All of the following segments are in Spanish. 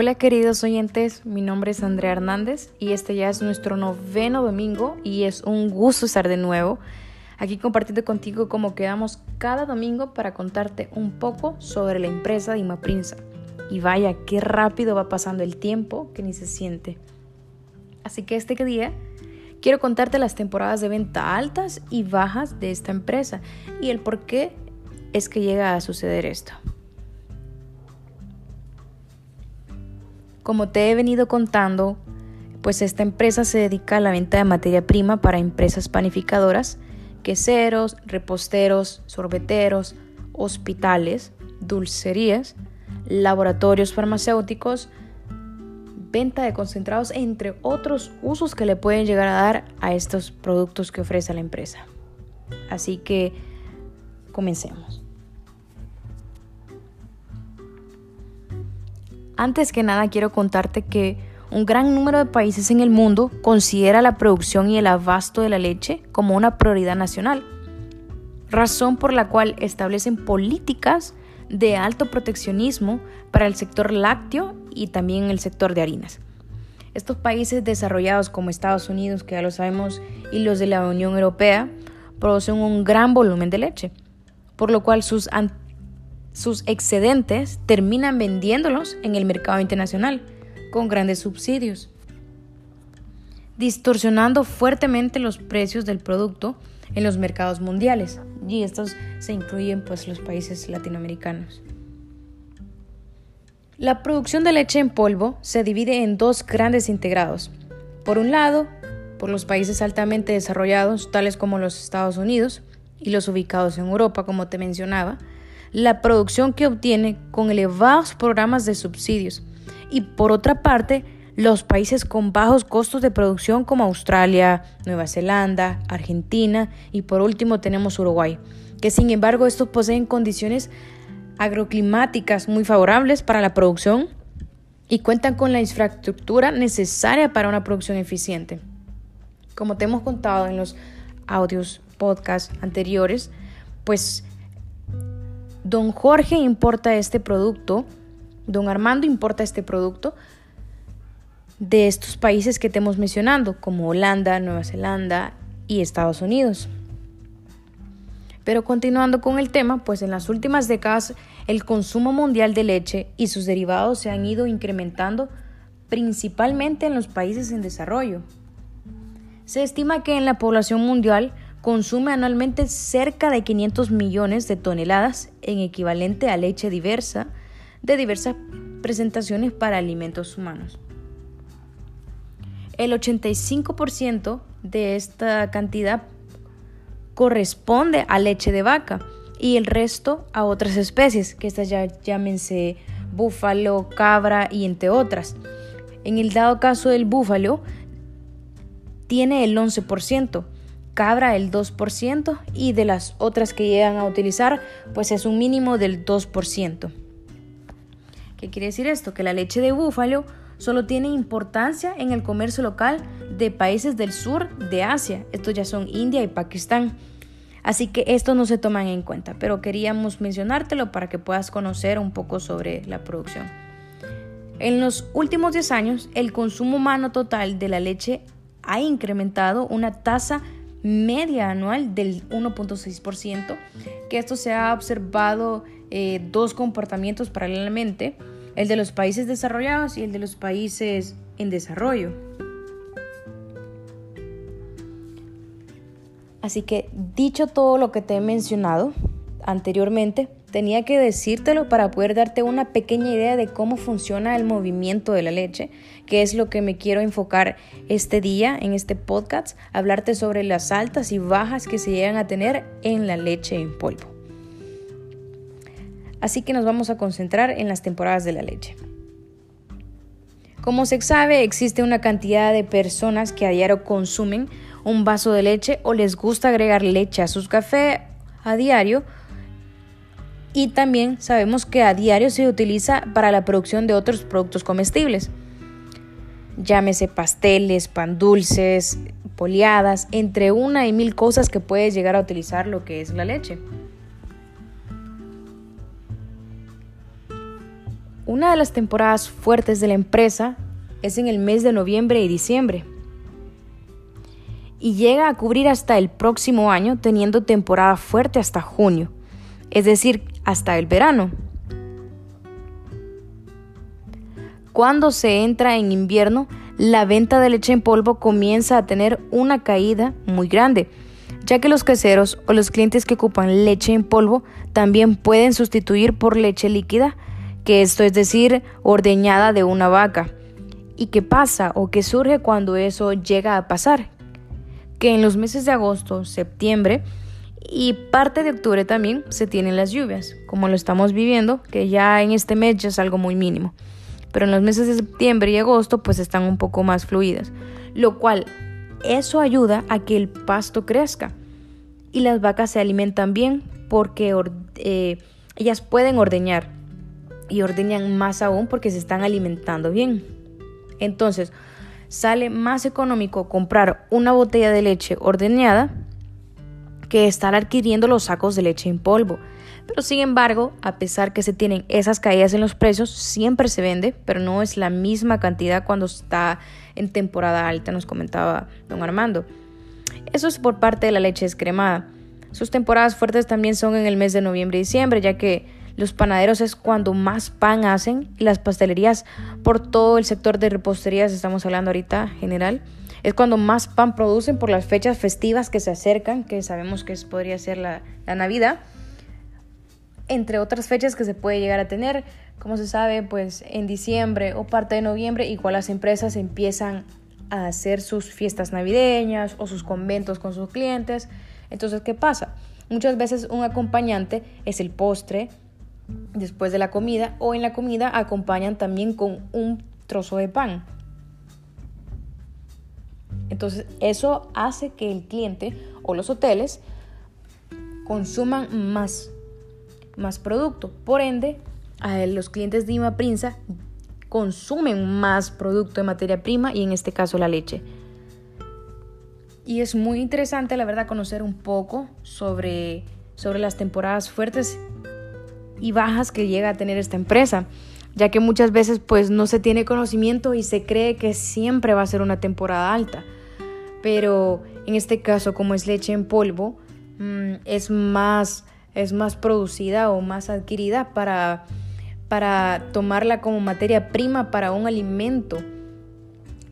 Hola queridos oyentes, mi nombre es Andrea Hernández y este ya es nuestro noveno domingo y es un gusto estar de nuevo aquí compartiendo contigo cómo quedamos cada domingo para contarte un poco sobre la empresa de Imaprinsa. Y vaya, qué rápido va pasando el tiempo que ni se siente. Así que este día quiero contarte las temporadas de venta altas y bajas de esta empresa y el por qué es que llega a suceder esto. Como te he venido contando, pues esta empresa se dedica a la venta de materia prima para empresas panificadoras, queseros, reposteros, sorbeteros, hospitales, dulcerías, laboratorios farmacéuticos, venta de concentrados, entre otros usos que le pueden llegar a dar a estos productos que ofrece la empresa. Así que comencemos. Antes que nada quiero contarte que un gran número de países en el mundo considera la producción y el abasto de la leche como una prioridad nacional, razón por la cual establecen políticas de alto proteccionismo para el sector lácteo y también el sector de harinas. Estos países desarrollados como Estados Unidos, que ya lo sabemos, y los de la Unión Europea, producen un gran volumen de leche, por lo cual sus sus excedentes terminan vendiéndolos en el mercado internacional con grandes subsidios, distorsionando fuertemente los precios del producto en los mercados mundiales y estos se incluyen pues los países latinoamericanos. La producción de leche en polvo se divide en dos grandes integrados. Por un lado, por los países altamente desarrollados, tales como los Estados Unidos, y los ubicados en Europa, como te mencionaba, la producción que obtiene con elevados programas de subsidios y por otra parte los países con bajos costos de producción como Australia, Nueva Zelanda, Argentina y por último tenemos Uruguay, que sin embargo estos poseen condiciones agroclimáticas muy favorables para la producción y cuentan con la infraestructura necesaria para una producción eficiente. Como te hemos contado en los audios, podcasts anteriores, pues Don Jorge importa este producto, don Armando importa este producto de estos países que te hemos mencionado, como Holanda, Nueva Zelanda y Estados Unidos. Pero continuando con el tema, pues en las últimas décadas el consumo mundial de leche y sus derivados se han ido incrementando principalmente en los países en desarrollo. Se estima que en la población mundial consume anualmente cerca de 500 millones de toneladas en equivalente a leche diversa de diversas presentaciones para alimentos humanos. El 85% de esta cantidad corresponde a leche de vaca y el resto a otras especies, que estas ya llámense búfalo, cabra y entre otras. En el dado caso del búfalo, tiene el 11%, cabra el 2% y de las otras que llegan a utilizar pues es un mínimo del 2%. ¿Qué quiere decir esto? Que la leche de búfalo solo tiene importancia en el comercio local de países del sur de Asia. Estos ya son India y Pakistán. Así que esto no se toman en cuenta, pero queríamos mencionártelo para que puedas conocer un poco sobre la producción. En los últimos 10 años, el consumo humano total de la leche ha incrementado una tasa media anual del 1.6%, que esto se ha observado eh, dos comportamientos paralelamente, el de los países desarrollados y el de los países en desarrollo. Así que dicho todo lo que te he mencionado anteriormente, tenía que decírtelo para poder darte una pequeña idea de cómo funciona el movimiento de la leche, que es lo que me quiero enfocar este día en este podcast, hablarte sobre las altas y bajas que se llegan a tener en la leche en polvo. Así que nos vamos a concentrar en las temporadas de la leche. Como se sabe, existe una cantidad de personas que a diario consumen un vaso de leche o les gusta agregar leche a sus cafés a diario y también sabemos que a diario se utiliza para la producción de otros productos comestibles. Llámese pasteles, pan dulces, poliadas, entre una y mil cosas que puedes llegar a utilizar lo que es la leche. Una de las temporadas fuertes de la empresa es en el mes de noviembre y diciembre. Y llega a cubrir hasta el próximo año teniendo temporada fuerte hasta junio, es decir, hasta el verano. Cuando se entra en invierno, la venta de leche en polvo comienza a tener una caída muy grande, ya que los queseros o los clientes que ocupan leche en polvo también pueden sustituir por leche líquida, que esto es decir, ordeñada de una vaca. ¿Y qué pasa o qué surge cuando eso llega a pasar? Que en los meses de agosto, septiembre y parte de octubre también se tienen las lluvias, como lo estamos viviendo, que ya en este mes ya es algo muy mínimo pero en los meses de septiembre y agosto pues están un poco más fluidas, lo cual eso ayuda a que el pasto crezca y las vacas se alimentan bien porque eh, ellas pueden ordeñar y ordeñan más aún porque se están alimentando bien. Entonces, sale más económico comprar una botella de leche ordeñada que estar adquiriendo los sacos de leche en polvo. Pero sin embargo, a pesar que se tienen esas caídas en los precios, siempre se vende, pero no es la misma cantidad cuando está en temporada alta, nos comentaba don Armando. Eso es por parte de la leche descremada. Sus temporadas fuertes también son en el mes de noviembre y diciembre, ya que los panaderos es cuando más pan hacen y las pastelerías por todo el sector de reposterías, estamos hablando ahorita general, es cuando más pan producen por las fechas festivas que se acercan, que sabemos que podría ser la, la Navidad entre otras fechas que se puede llegar a tener. Como se sabe, pues en diciembre o parte de noviembre, igual las empresas empiezan a hacer sus fiestas navideñas o sus conventos con sus clientes. Entonces, ¿qué pasa? Muchas veces un acompañante es el postre después de la comida o en la comida acompañan también con un trozo de pan. Entonces, eso hace que el cliente o los hoteles consuman más más producto. Por ende, los clientes de Ima Prinza consumen más producto de materia prima y en este caso la leche. Y es muy interesante, la verdad, conocer un poco sobre, sobre las temporadas fuertes y bajas que llega a tener esta empresa, ya que muchas veces pues no se tiene conocimiento y se cree que siempre va a ser una temporada alta. Pero en este caso, como es leche en polvo, mm, es más es más producida o más adquirida para, para tomarla como materia prima para un alimento.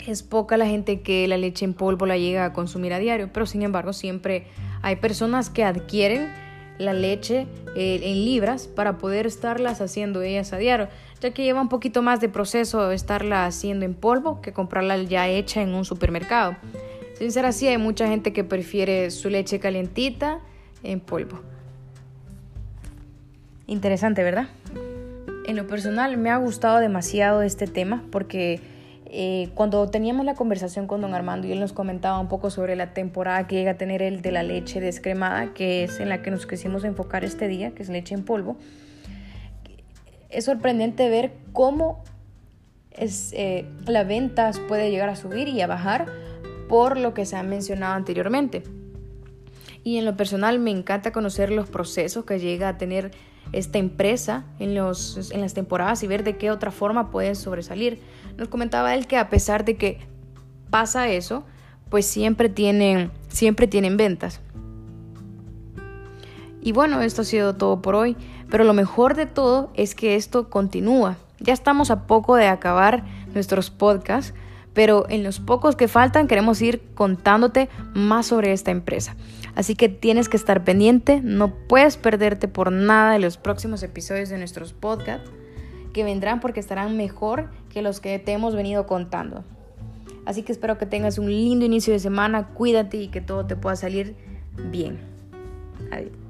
Es poca la gente que la leche en polvo la llega a consumir a diario, pero sin embargo siempre hay personas que adquieren la leche eh, en libras para poder estarlas haciendo ellas a diario, ya que lleva un poquito más de proceso estarla haciendo en polvo que comprarla ya hecha en un supermercado. Sin ser así, hay mucha gente que prefiere su leche calientita en polvo. Interesante, ¿verdad? En lo personal me ha gustado demasiado este tema porque eh, cuando teníamos la conversación con don Armando y él nos comentaba un poco sobre la temporada que llega a tener el de la leche descremada, que es en la que nos quisimos enfocar este día, que es leche en polvo, es sorprendente ver cómo es, eh, la venta puede llegar a subir y a bajar por lo que se ha mencionado anteriormente. Y en lo personal me encanta conocer los procesos que llega a tener esta empresa en, los, en las temporadas y ver de qué otra forma puede sobresalir. Nos comentaba él que a pesar de que pasa eso, pues siempre tienen, siempre tienen ventas. Y bueno, esto ha sido todo por hoy, pero lo mejor de todo es que esto continúa. Ya estamos a poco de acabar nuestros podcasts, pero en los pocos que faltan queremos ir contándote más sobre esta empresa. Así que tienes que estar pendiente, no puedes perderte por nada de los próximos episodios de nuestros podcasts que vendrán porque estarán mejor que los que te hemos venido contando. Así que espero que tengas un lindo inicio de semana, cuídate y que todo te pueda salir bien. Adiós.